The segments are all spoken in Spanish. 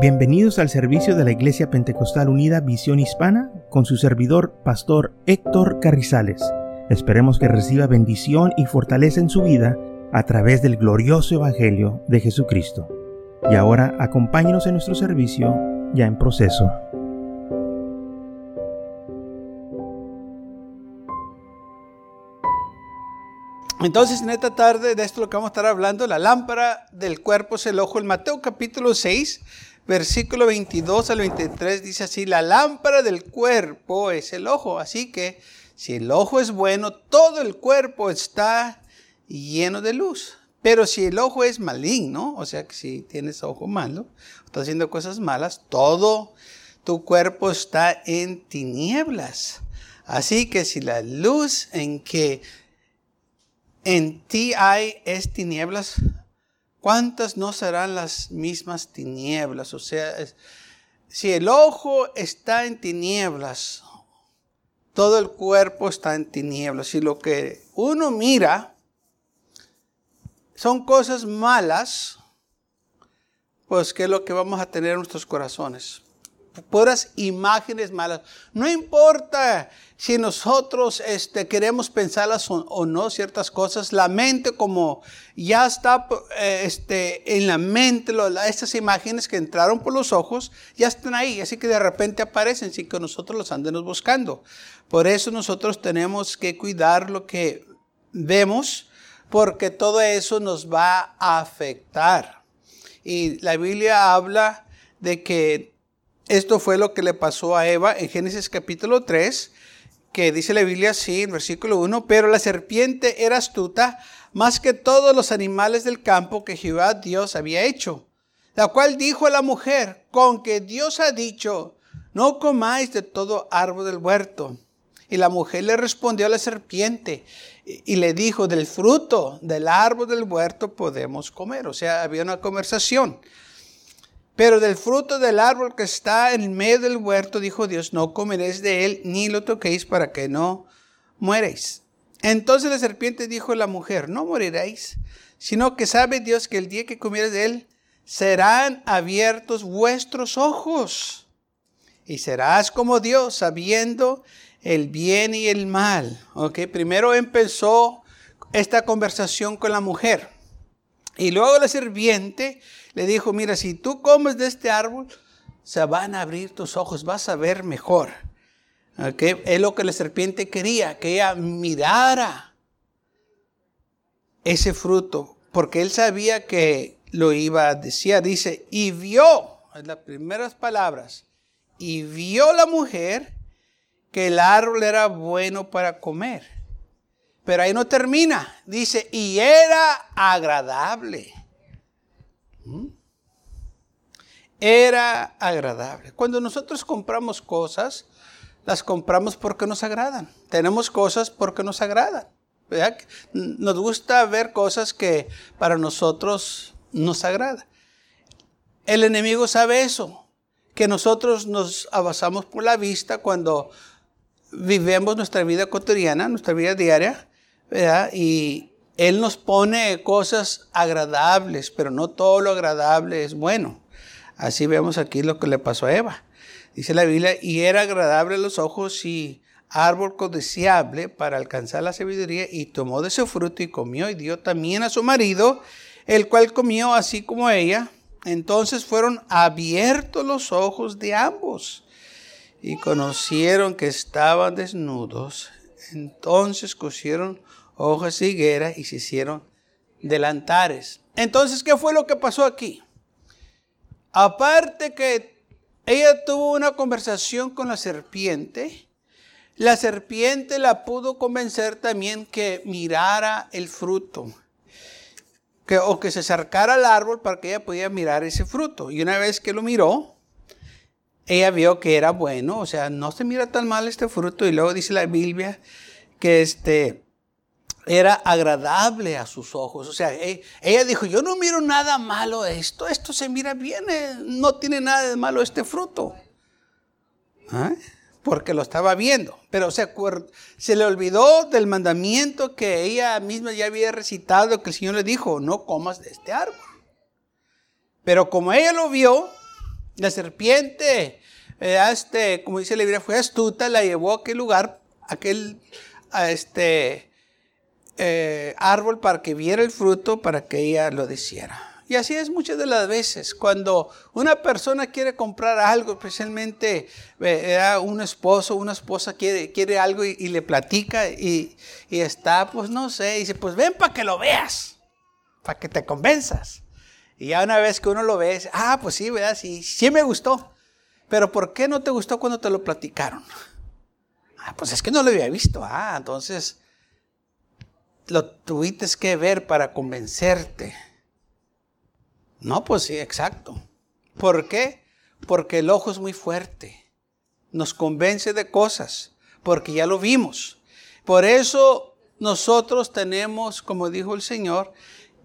Bienvenidos al servicio de la Iglesia Pentecostal Unida Visión Hispana con su servidor, Pastor Héctor Carrizales. Esperemos que reciba bendición y fortaleza en su vida a través del glorioso Evangelio de Jesucristo. Y ahora acompáñenos en nuestro servicio ya en proceso. Entonces, en esta tarde, de esto lo que vamos a estar hablando, la lámpara del cuerpo es el ojo. En Mateo capítulo 6, versículo 22 al 23 dice así, la lámpara del cuerpo es el ojo. Así que si el ojo es bueno, todo el cuerpo está lleno de luz. Pero si el ojo es maligno, o sea que si tienes ojo malo, estás haciendo cosas malas, todo tu cuerpo está en tinieblas. Así que si la luz en que en ti hay es tinieblas, ¿cuántas no serán las mismas tinieblas? O sea, si el ojo está en tinieblas, todo el cuerpo está en tinieblas. Si lo que uno mira son cosas malas, pues ¿qué es lo que vamos a tener en nuestros corazones? Puras imágenes malas. No importa si nosotros este, queremos pensarlas o, no ciertas cosas, la mente como ya está eh, este, en la mente, estas imágenes que entraron por los ojos, ya están ahí, así que de repente aparecen sin que nosotros los andemos buscando. Por eso nosotros tenemos que cuidar lo que vemos, porque todo eso nos va a afectar. Y la Biblia habla de que esto fue lo que le pasó a Eva en Génesis capítulo 3, que dice la Biblia así en versículo 1, pero la serpiente era astuta más que todos los animales del campo que Jehová Dios había hecho, la cual dijo a la mujer, con que Dios ha dicho, no comáis de todo árbol del huerto. Y la mujer le respondió a la serpiente y le dijo, del fruto del árbol del huerto podemos comer. O sea, había una conversación. Pero del fruto del árbol que está en medio del huerto, dijo Dios, no comeréis de él, ni lo toquéis para que no mueréis. Entonces la serpiente dijo a la mujer, no moriréis, sino que sabe Dios que el día que comieres de él, serán abiertos vuestros ojos. Y serás como Dios, sabiendo el bien y el mal. Ok, primero empezó esta conversación con la mujer. Y luego la serpiente le dijo, mira, si tú comes de este árbol, se van a abrir tus ojos, vas a ver mejor. Es lo que la serpiente quería, que ella mirara ese fruto, porque él sabía que lo iba a decir. Dice, y vio, en las primeras palabras, y vio la mujer que el árbol era bueno para comer. Pero ahí no termina. Dice, y era agradable era agradable. Cuando nosotros compramos cosas, las compramos porque nos agradan. Tenemos cosas porque nos agradan. Nos gusta ver cosas que para nosotros nos agradan. El enemigo sabe eso, que nosotros nos avanzamos por la vista cuando vivimos nuestra vida cotidiana, nuestra vida diaria, y él nos pone cosas agradables, pero no todo lo agradable es bueno. Así vemos aquí lo que le pasó a Eva. Dice la Biblia, y era agradable a los ojos y árbol codiciable para alcanzar la sabiduría, y tomó de su fruto y comió y dio también a su marido, el cual comió así como ella. Entonces fueron abiertos los ojos de ambos y conocieron que estaban desnudos. Entonces cosieron hojas higuera y se hicieron delantares. Entonces, ¿qué fue lo que pasó aquí? Aparte que ella tuvo una conversación con la serpiente, la serpiente la pudo convencer también que mirara el fruto. Que, o que se acercara al árbol para que ella pudiera mirar ese fruto. Y una vez que lo miró, ella vio que era bueno, o sea, no se mira tan mal este fruto. Y luego dice la Biblia que este, era agradable a sus ojos. O sea, e, ella dijo, yo no miro nada malo esto, esto se mira bien, eh, no tiene nada de malo este fruto. ¿Ah? Porque lo estaba viendo. Pero se, se le olvidó del mandamiento que ella misma ya había recitado, que el Señor le dijo, no comas de este árbol. Pero como ella lo vio, La serpiente, este, como dice la Biblia, fue astuta, la llevó a aquel lugar, aquel a este eh, árbol para que viera el fruto, para que ella lo deciera. Y así es muchas de las veces, cuando una persona quiere comprar algo, especialmente eh, un esposo, una esposa quiere, quiere algo y, le platica y, está, pues no sé, y dice, pues ven para que lo veas, para que te convenzas. Y ya una vez que uno lo ve, ah, pues sí, ¿verdad? Sí, sí me gustó. Pero ¿por qué no te gustó cuando te lo platicaron? Ah, pues es que no lo había visto. Ah, entonces lo tuviste que ver para convencerte. No, pues sí, exacto. ¿Por qué? Porque el ojo es muy fuerte. Nos convence de cosas, porque ya lo vimos. Por eso nosotros tenemos, como dijo el Señor,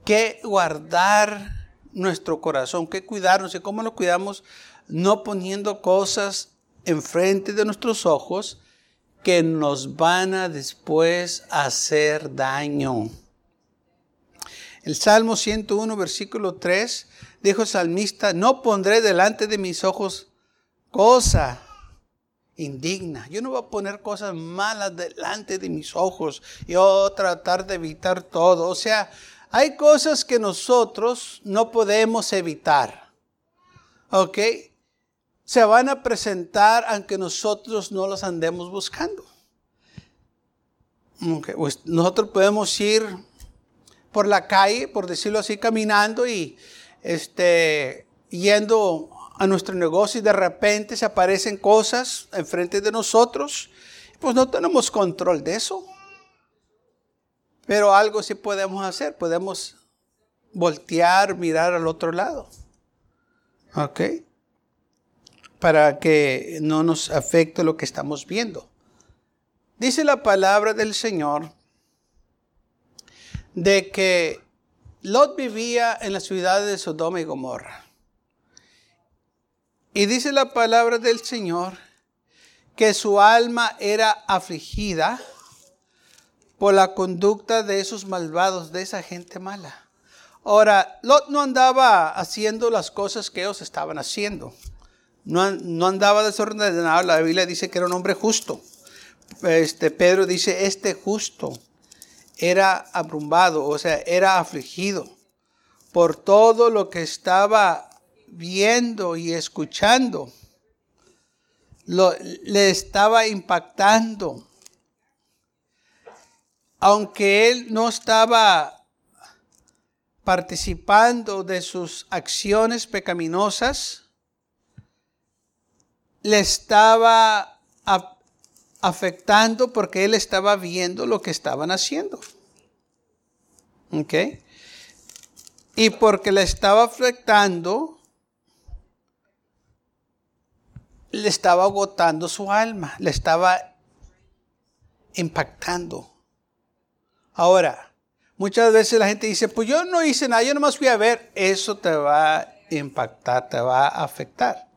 que guardar nuestro corazón, que cuidarnos. ¿Y cómo lo cuidamos? No poniendo cosas enfrente de nuestros ojos que nos van a después hacer daño. El Salmo 101, versículo 3, dijo el salmista, no pondré delante de mis ojos cosa indigna. Yo no voy a poner cosas malas delante de mis ojos. Yo tratar de evitar todo. O sea, hay cosas que nosotros no podemos evitar. ¿Ok? Se van a presentar aunque nosotros no las andemos buscando. Pues nosotros podemos ir por la calle, por decirlo así, caminando y este, yendo a nuestro negocio y de repente se aparecen cosas enfrente de nosotros, pues no tenemos control de eso. Pero algo sí podemos hacer, podemos voltear, mirar al otro lado. ¿Ok? Para que no nos afecte lo que estamos viendo. Dice la palabra del Señor de que Lot vivía en la ciudad de Sodoma y Gomorra. Y dice la palabra del Señor que su alma era afligida por la conducta de esos malvados, de esa gente mala. Ahora, Lot no andaba haciendo las cosas que ellos estaban haciendo. No, no andaba desordenado. La Biblia dice que era un hombre justo. Este, Pedro dice, este justo era abrumbado, o sea, era afligido por todo lo que estaba viendo y escuchando. Lo, le estaba impactando. Aunque él no estaba participando de sus acciones pecaminosas, le estaba afectando porque él estaba viendo lo que estaban haciendo. ¿Ok? Y porque le estaba afectando, le estaba agotando su alma, le estaba impactando. Ahora, muchas veces la gente dice, pues yo no hice nada, yo nomás fui a ver, eso te va a impactar, te va a afectar.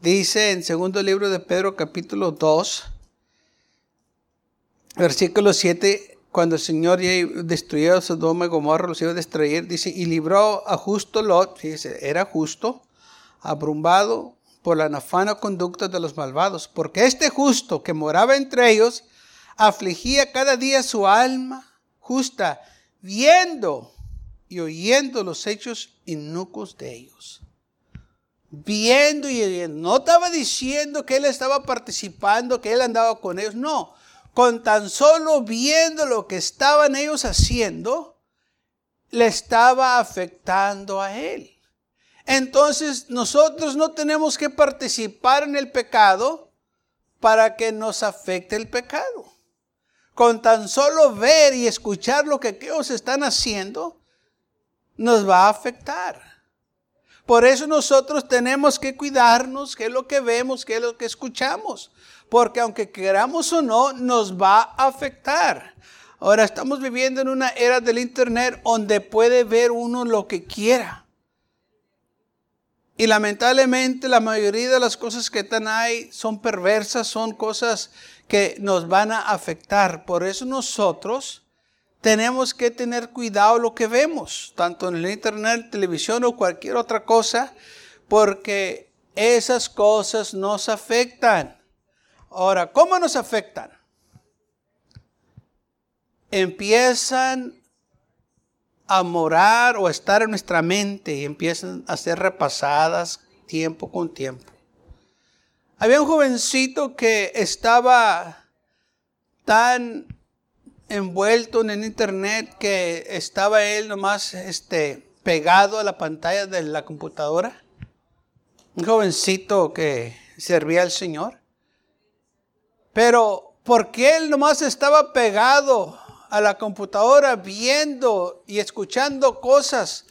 Dice en segundo libro de Pedro capítulo 2, versículo 7, cuando el Señor destruyó a Sodoma y Gomorra, los iba a destruir, dice, y libró a justo Lot, fíjese, era justo, abrumbado por la nafana conducta de los malvados, porque este justo que moraba entre ellos, afligía cada día su alma justa, viendo y oyendo los hechos inocuos de ellos. Viendo y. No estaba diciendo que él estaba participando, que él andaba con ellos. No, con tan solo viendo lo que estaban ellos haciendo, le estaba afectando a él. Entonces nosotros no tenemos que participar en el pecado para que nos afecte el pecado. Con tan solo ver y escuchar lo que ellos están haciendo, nos va a afectar. Por eso nosotros tenemos que cuidarnos, qué es lo que vemos, qué es lo que escuchamos porque aunque queramos o no, nos va a afectar. Ahora estamos viviendo en una era del Internet donde puede ver uno lo que quiera. Y lamentablemente la mayoría de las cosas que están ahí son perversas, son cosas que nos van a afectar. Por eso nosotros tenemos que tener cuidado lo que vemos, tanto en el Internet, televisión o cualquier otra cosa, porque esas cosas nos afectan. Ahora, ¿cómo nos afectan? Empiezan a morar o estar en nuestra mente y empiezan a ser repasadas tiempo con tiempo. Había un jovencito que estaba tan envuelto en el internet que estaba él nomás este, pegado a la pantalla de la computadora. Un jovencito que servía al Señor. Pero porque él nomás estaba pegado a la computadora viendo y escuchando cosas,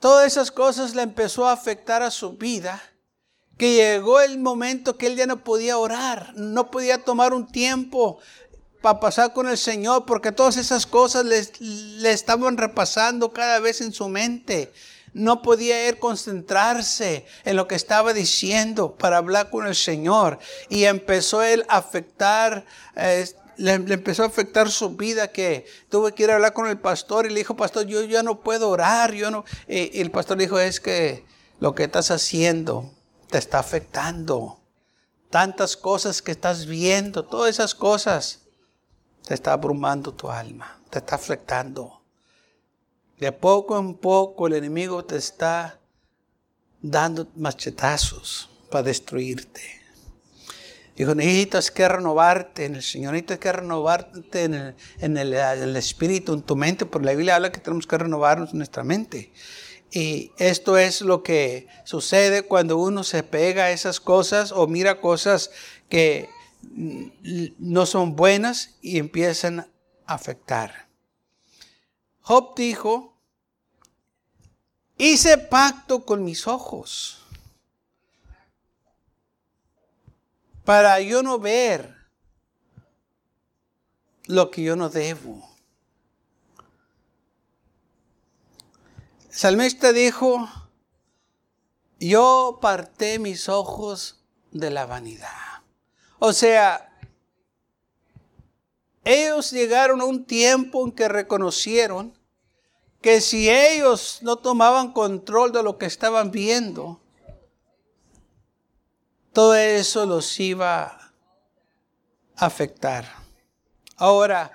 todas esas cosas le empezó a afectar a su vida, que llegó el momento que él ya no podía orar, no podía tomar un tiempo para pasar con el Señor, porque todas esas cosas le, estaban repasando cada vez en su mente. No podía él concentrarse en lo que estaba diciendo para hablar con el Señor. Y empezó él a afectar, eh, le, empezó a afectar su vida que tuve que ir a hablar con el pastor y le dijo, pastor, yo ya no puedo orar, yo no. Y, el pastor dijo, es que lo que estás haciendo te está afectando. Tantas cosas que estás viendo, todas esas cosas, te está abrumando tu alma, te está afectando. De poco en poco el enemigo te está dando machetazos para destruirte. Dijo, necesitas que renovarte en el Señor, necesitas que renovarte en el, en, el, espíritu, en tu mente, porque la Biblia habla que tenemos que renovarnos en nuestra mente. Y esto es lo que sucede cuando uno se pega a esas cosas o mira cosas que no son buenas y empiezan a afectar. Job dijo, hice pacto con mis ojos para yo no ver lo que yo no debo. Salmista dijo, yo parté mis ojos de la vanidad. O sea, ellos llegaron a un tiempo en que reconocieron que si ellos no tomaban control de lo que estaban viendo, todo eso los iba a afectar. Ahora,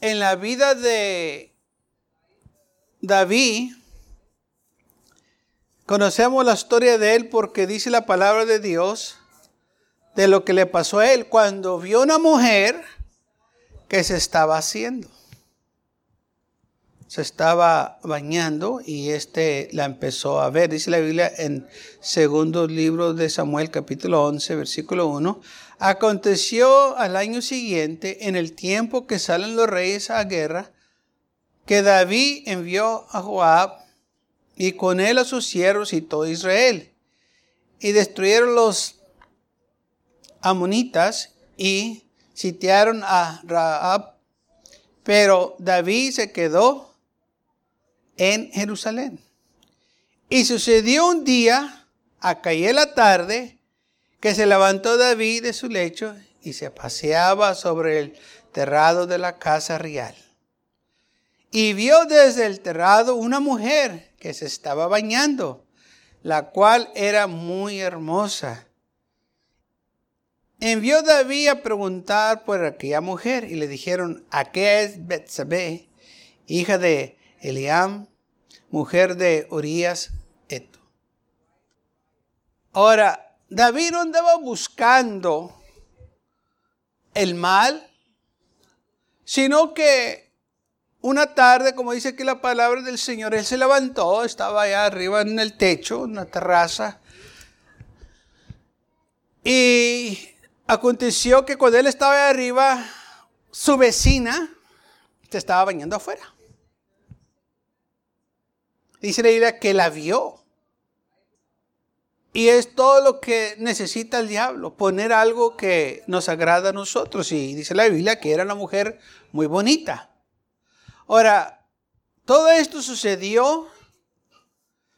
en la vida de David, conocemos la historia de él porque dice la palabra de Dios de lo que le pasó a él cuando vio una mujer que se estaba haciendo se estaba bañando y este la empezó a ver. Dice la Biblia en segundo libro de Samuel capítulo 11 versículo 1. Aconteció al año siguiente, en el tiempo que salen los reyes a guerra, que David envió a Joab y con él a sus siervos y todo Israel. Y destruyeron los amonitas y sitiaron a Raab. Pero David se quedó en Jerusalén. Y sucedió un día, a caer la tarde, que se levantó David de su lecho y se paseaba sobre el terrado de la casa real. Y vio desde el terrado una mujer que se estaba bañando, la cual era muy hermosa. Envió David a preguntar por aquella mujer y le dijeron, ¿a qué es Betsabé, hija de Eliam, mujer de Urias Eto. Ahora, David no andaba buscando el mal, sino que una tarde, como dice aquí la palabra del Señor, él se levantó, estaba allá arriba en el techo, en una terraza, y aconteció que cuando él estaba arriba, su vecina se estaba bañando afuera. Dice la Biblia que la vio. Y es todo lo que necesita el diablo, poner algo que nos agrada a nosotros. Y dice la Biblia que era una mujer muy bonita. Ahora, todo esto sucedió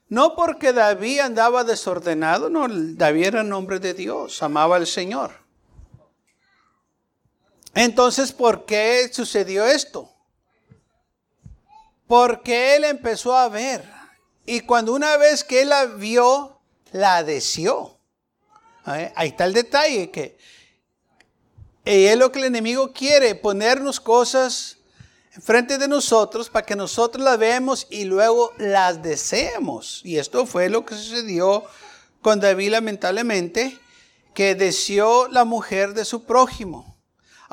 no porque David andaba desordenado, no, David era nombre de Dios, amaba al Señor. Entonces, ¿por qué sucedió esto? Porque él empezó a ver. Y cuando una vez que él la vio, la deseó. Ahí está el detalle que es lo que el enemigo quiere, ponernos cosas enfrente de nosotros para que nosotros las veamos y luego las deseemos. Y esto fue lo que sucedió con David lamentablemente, que deseó la mujer de su prójimo.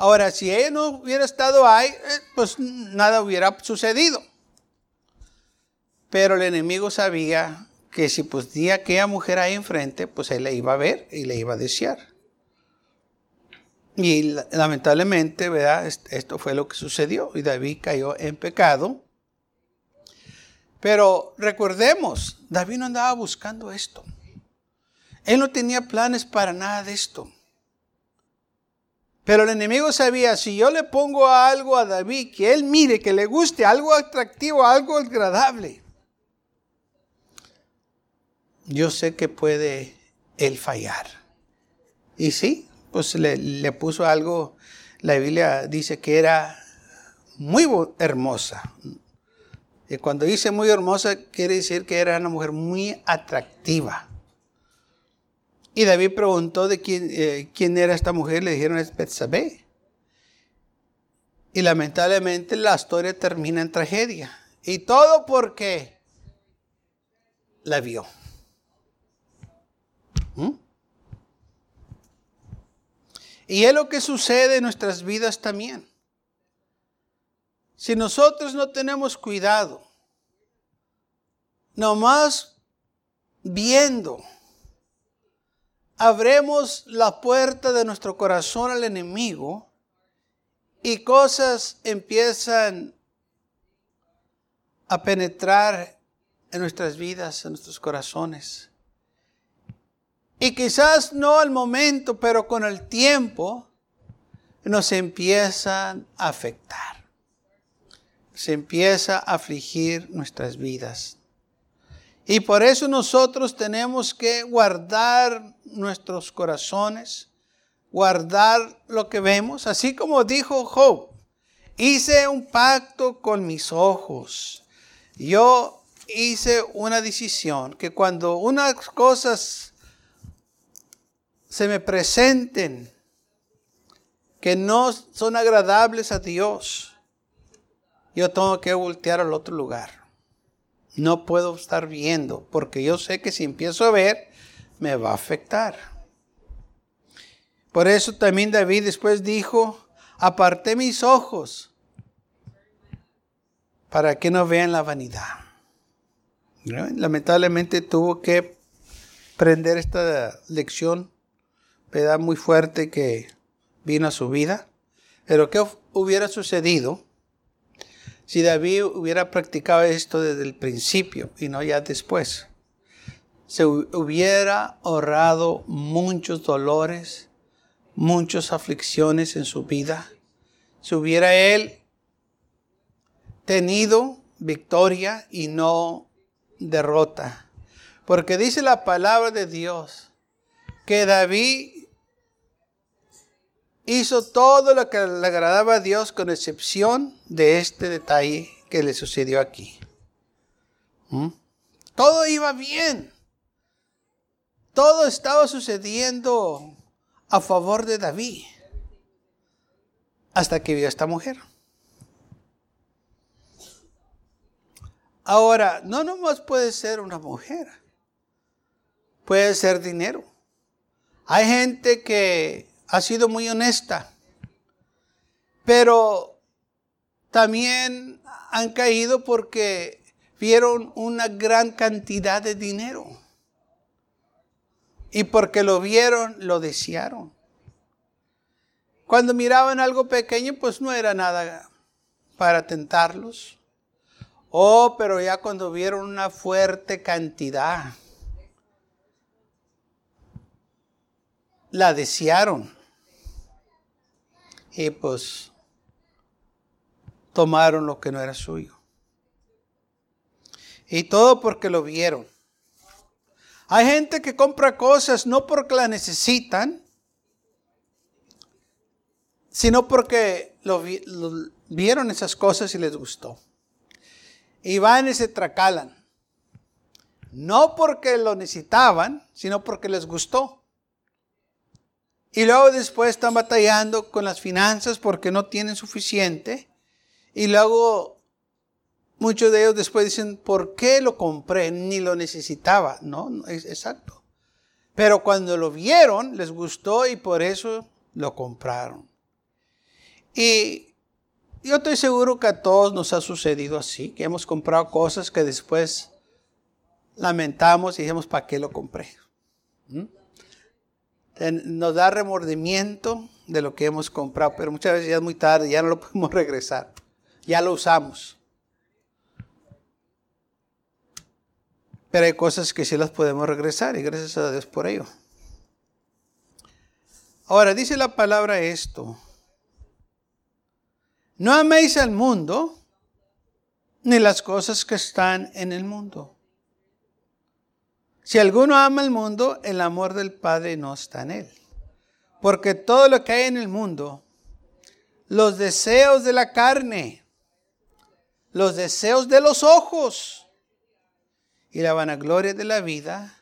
Ahora, si ella no hubiera estado ahí, eh, pues nada hubiera sucedido. Pero el enemigo sabía que si pusía aquella mujer ahí enfrente, pues él le iba a ver y le iba a desear. Y lamentablemente, ¿verdad? Esto fue lo que sucedió y David cayó en pecado. Pero recordemos, David no andaba buscando esto. Él no tenía planes para nada de esto. Pero el enemigo sabía, si yo le pongo algo a David, que él mire, que le guste, algo atractivo, algo agradable, yo sé que puede él fallar. Y sí, pues le, puso algo, la Biblia dice que era muy hermosa. Y cuando dice muy hermosa, quiere decir que era una mujer muy atractiva. Y David preguntó de quién, eh, quién era esta mujer, le dijeron es Betsabé. Y lamentablemente la historia termina en tragedia. Y todo porque la vio. ¿Mm? Y es lo que sucede en nuestras vidas también. Si nosotros no tenemos cuidado, nomás viendo, abremos la puerta de nuestro corazón al enemigo y cosas empiezan a penetrar en nuestras vidas, en nuestros corazones. Y quizás no al momento, pero con el tiempo nos empiezan a afectar. Se empieza a afligir nuestras vidas. Y por eso nosotros tenemos que guardar nuestros corazones, guardar lo que vemos, así como dijo Job, hice un pacto con mis ojos. Yo hice una decisión que cuando unas cosas se me presenten que no son agradables a Dios, yo tengo que voltear al otro lugar. No puedo estar viendo, porque yo sé que si empiezo a ver, me va a afectar. Por eso también David después dijo, aparté mis ojos para que no vean la vanidad. Lamentablemente tuvo que prender esta lección da muy fuerte que vino a su vida. Pero ¿qué hubiera sucedido si David hubiera practicado esto desde el principio y no ya después? Se hubiera ahorrado muchos dolores, muchas aflicciones en su vida. Si hubiera él tenido victoria y no derrota. Porque dice la palabra de Dios que David hizo todo lo que le agradaba a Dios con excepción de este detalle que le sucedió aquí. ¿Mm? Todo iba bien. Todo estaba sucediendo a favor de David. Hasta que vio a esta mujer. Ahora, no nomás puede ser una mujer. Puede ser dinero. Hay gente que ha sido muy honesta, pero también han caído porque vieron una gran cantidad de dinero. Y porque lo vieron, lo desearon. Cuando miraban algo pequeño, pues no era nada para tentarlos. Oh, pero ya cuando vieron una fuerte cantidad, la desearon y pues tomaron lo que no era suyo. Y todo porque lo vieron. Hay gente que compra cosas no porque la necesitan, sino porque lo, vieron esas cosas y les gustó. Y van y se tracalan. No porque lo necesitaban, sino porque les gustó. Y luego después están batallando con las finanzas porque no tienen suficiente. Y luego muchos de ellos después dicen, ¿por qué lo compré? Ni lo necesitaba. No, es exacto. Pero cuando lo vieron, les gustó y por eso lo compraron. Y yo estoy seguro que a todos nos ha sucedido así, que hemos comprado cosas que después lamentamos y dijimos, ¿para qué lo compré? Nos da remordimiento de lo que hemos comprado, pero muchas veces ya es muy tarde, ya no lo podemos regresar, ya lo usamos. Pero hay cosas que sí las podemos regresar y gracias a Dios por ello. Ahora dice la palabra esto. No améis al mundo ni las cosas que están en el mundo. Si alguno ama el mundo, el amor del Padre no está en él. Porque todo lo que hay en el mundo, los deseos de la carne, los deseos de los ojos y la vanagloria de la vida,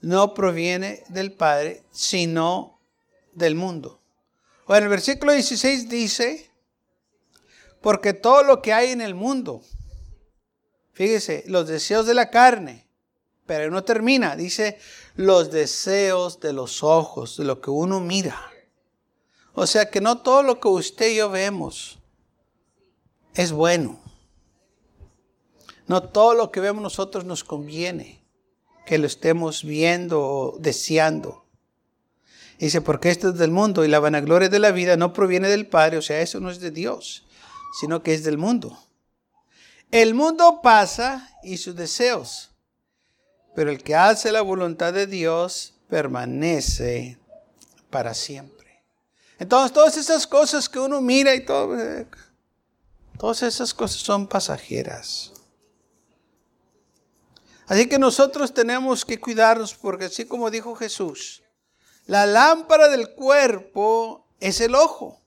no proviene del Padre, sino del mundo. O en el versículo 16 dice, porque todo lo que hay en el mundo, fíjese, los deseos de la carne, pero no termina, dice los deseos de los ojos, de lo que uno mira. O sea que no todo lo que usted y yo vemos es bueno. No todo lo que vemos nosotros nos conviene que lo estemos viendo o deseando. Dice, porque esto es del mundo y la vanagloria de la vida no proviene del Padre, o sea, eso no es de Dios, sino que es del mundo. El mundo pasa y sus deseos, pero el que hace la voluntad de Dios permanece para siempre. Entonces, todas esas cosas que uno mira y todo, eh, todas esas cosas son pasajeras. Así que nosotros tenemos que cuidarnos porque así como dijo Jesús, la lámpara del cuerpo es el ojo.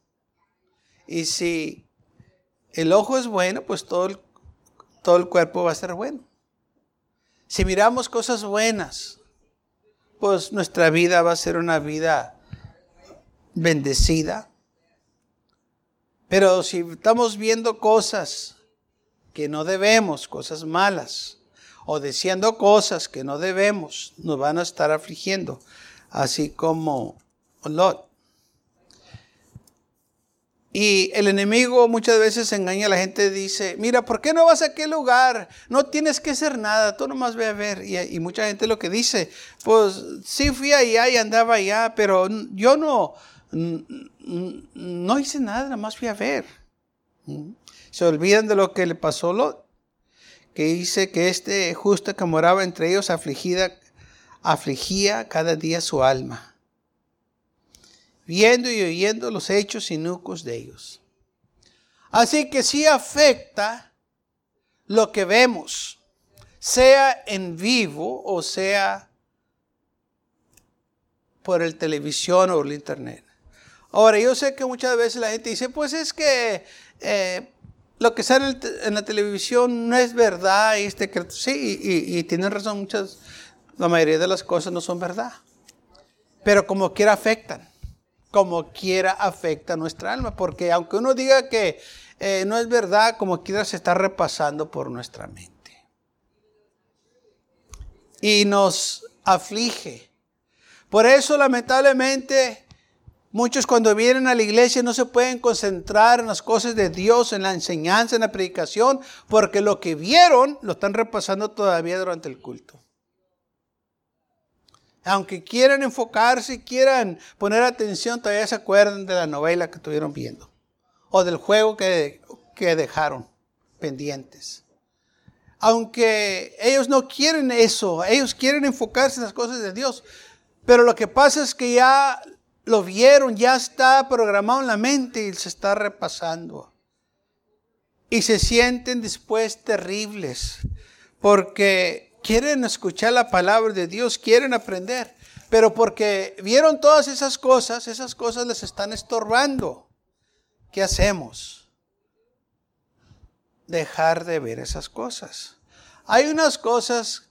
Y si el ojo es bueno, pues todo el, todo el cuerpo va a ser bueno. Si miramos cosas buenas, pues nuestra vida va a ser una vida bendecida. Pero si estamos viendo cosas que no debemos, cosas malas, o diciendo cosas que no debemos, nos van a estar afligiendo así como Lot. Y el enemigo muchas veces engaña a la gente, dice, mira, ¿por qué no vas a aquel lugar? No tienes que hacer nada, tú nomás ve a ver. Y, mucha gente lo que dice, pues sí fui allá y andaba allá, pero yo no, no hice nada, nada más fui a ver. Se olvidan de lo que le pasó a Lot, que dice que este justo que moraba entre ellos afligida afligía cada día su alma, viendo y oyendo los hechos inocuos de ellos. Así que sí afecta lo que vemos, sea en vivo o sea por el televisión o el internet. Ahora, yo sé que muchas veces la gente dice, pues es que eh, lo que sale en la televisión no es verdad. Y este, sí, y, y tienen razón muchas la mayoría de las cosas no son verdad. Pero como quiera afectan. Como quiera afecta nuestra alma. Porque aunque uno diga que eh, no es verdad, como quiera se está repasando por nuestra mente. Y nos aflige. Por eso lamentablemente muchos cuando vienen a la iglesia no se pueden concentrar en las cosas de Dios, en la enseñanza, en la predicación, porque lo que vieron lo están repasando todavía durante el culto aunque quieran enfocarse y quieran poner atención, todavía se acuerdan de la novela que estuvieron viendo o del juego que, que dejaron pendientes. Aunque ellos no quieren eso, ellos quieren enfocarse en las cosas de Dios, pero lo que pasa es que ya lo vieron, ya está programado en la mente y se está repasando. Y se sienten después terribles, porque quieren escuchar la palabra de Dios, quieren aprender, pero porque vieron todas esas cosas, esas cosas les están estorbando. ¿Qué hacemos? Dejar de ver esas cosas. Hay unas cosas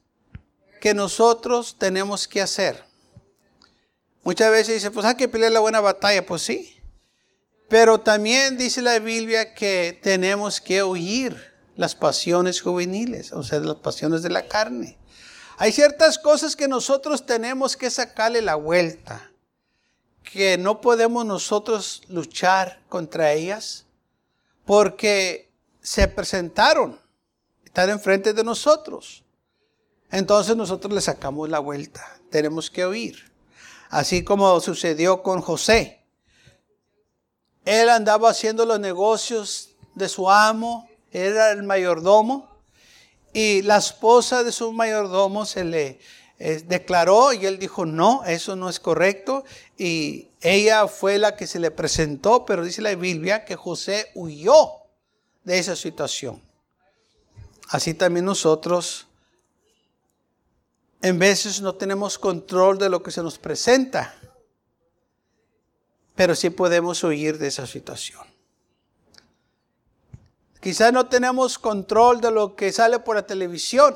que nosotros tenemos que hacer. Muchas veces dice, pues hay que pelear la buena batalla, pues sí. Pero también dice la Biblia que tenemos que huir las pasiones juveniles, o sea, las pasiones de la carne. Hay ciertas cosas que nosotros tenemos que sacarle la vuelta, que no podemos nosotros luchar contra ellas, porque se presentaron, están enfrente de nosotros. Entonces nosotros le sacamos la vuelta, tenemos que huir así como sucedió con José. Él andaba haciendo los negocios de su amo, era el mayordomo, y la esposa de su mayordomo se le eh, declaró y él dijo, no, eso no es correcto, y ella fue la que se le presentó, pero dice la Biblia que José huyó de esa situación. Así también nosotros en veces no tenemos control de lo que se nos presenta, pero sí podemos huir de esa situación. Quizás no tenemos control de lo que sale por la televisión,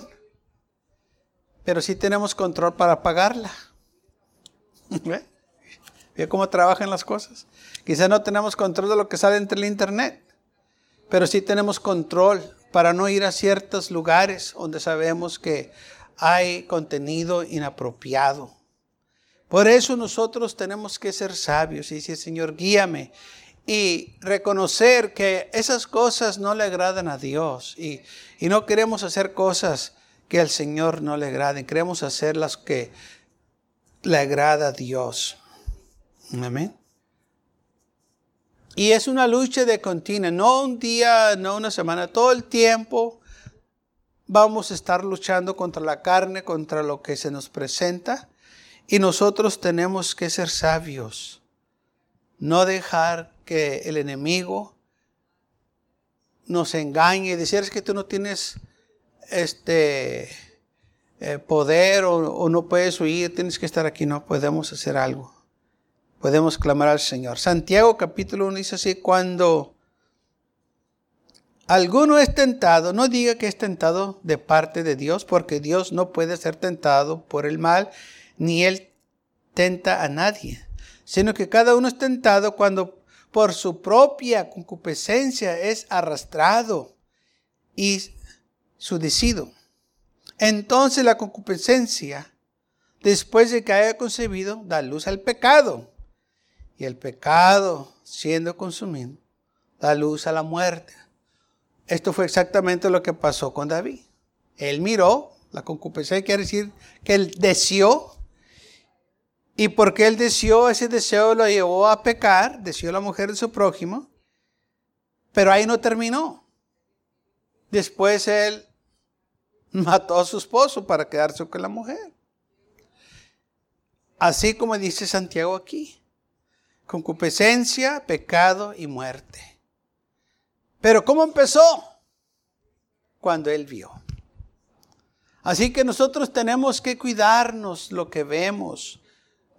pero sí tenemos control para pagarla. ¿Ve? ¿Ve cómo trabajan las cosas? Quizás no tenemos control de lo que sale entre el internet, pero sí tenemos control para no ir a ciertos lugares donde sabemos que hay contenido inapropiado. Por eso nosotros tenemos que ser sabios y decir, Señor, guíame. Y reconocer que esas cosas no le agradan a Dios. Y, no queremos hacer cosas que al Señor no le agraden. Queremos hacer las que le agrada a Dios. Amén. Y es una lucha de continua, no un día, no una semana, todo el tiempo vamos a estar luchando contra la carne, contra lo que se nos presenta. Y nosotros tenemos que ser sabios. No dejar que el enemigo nos engañe y decir que tú no tienes este eh, poder o, o, no puedes huir, tienes que estar aquí. No, podemos hacer algo. Podemos clamar al Señor. Santiago capítulo 1 dice así, cuando alguno es tentado, no diga que es tentado de parte de Dios, porque Dios no puede ser tentado por el mal, ni Él tenta a nadie, sino que cada uno es tentado cuando por su propia concupiscencia es arrastrado y sudecido. Entonces la concupiscencia, después de que haya concebido, da luz al pecado. Y el pecado, siendo consumido, da luz a la muerte. Esto fue exactamente lo que pasó con David. Él miró, la concupiscencia quiere decir que él deseó, y porque él deseó, ese deseo lo llevó a pecar, deseó la mujer de su prójimo, pero ahí no terminó. Después él mató a su esposo para quedarse con la mujer. Así como dice Santiago aquí, concupiscencia, pecado y muerte. Pero ¿cómo empezó? Cuando Él vio. Así que nosotros tenemos que cuidarnos lo que vemos,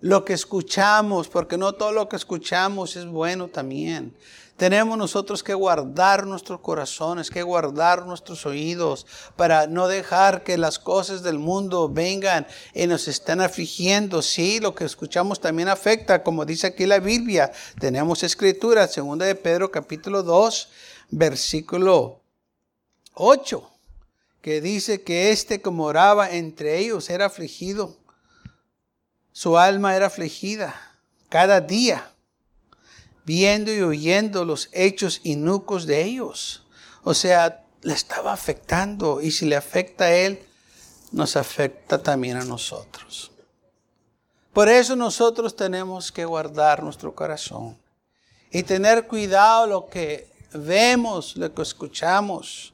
lo que escuchamos, porque no todo lo que escuchamos es bueno también. Tenemos nosotros que guardar nuestros corazones, que guardar nuestros oídos para no dejar que las cosas del mundo vengan y nos estén afligiendo. Sí, lo que escuchamos también afecta, como dice aquí la Biblia. Tenemos escritura, segunda de Pedro capítulo 2, versículo 8, que dice que este que moraba entre ellos era afligido, su alma era afligida cada día, viendo y oyendo los hechos inucos de ellos. O sea, le estaba afectando y si le afecta a él, nos afecta también a nosotros. Por eso nosotros tenemos que guardar nuestro corazón y tener cuidado lo que vemos, lo que escuchamos.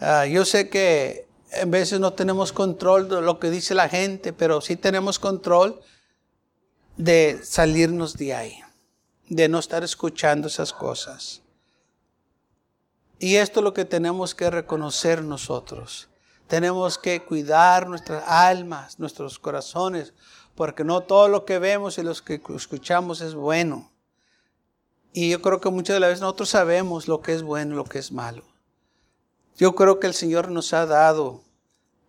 Ah, yo sé que en veces no tenemos control de lo que dice la gente, pero sí tenemos control de salirnos de ahí, de no estar escuchando esas cosas. Y esto es lo que tenemos que reconocer nosotros. Tenemos que cuidar nuestras almas, nuestros corazones, porque no todo lo que vemos y lo que escuchamos es bueno. Y yo creo que muchas de las veces nosotros sabemos lo que es bueno y lo que es malo. Yo creo que el Señor nos ha dado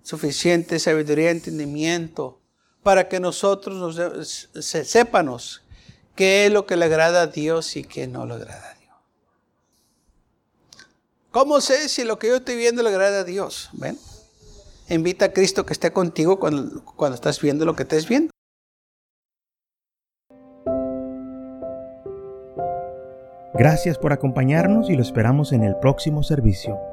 suficiente sabiduría y entendimiento para que nosotros nos, qué es lo que le agrada a Dios y qué no le agrada a Dios. ¿Cómo sé si lo que yo estoy viendo le agrada a Dios? ¿Ven? Invita a Cristo que esté contigo cuando, cuando estás viendo lo que estés viendo. Gracias por acompañarnos y lo esperamos en el próximo servicio.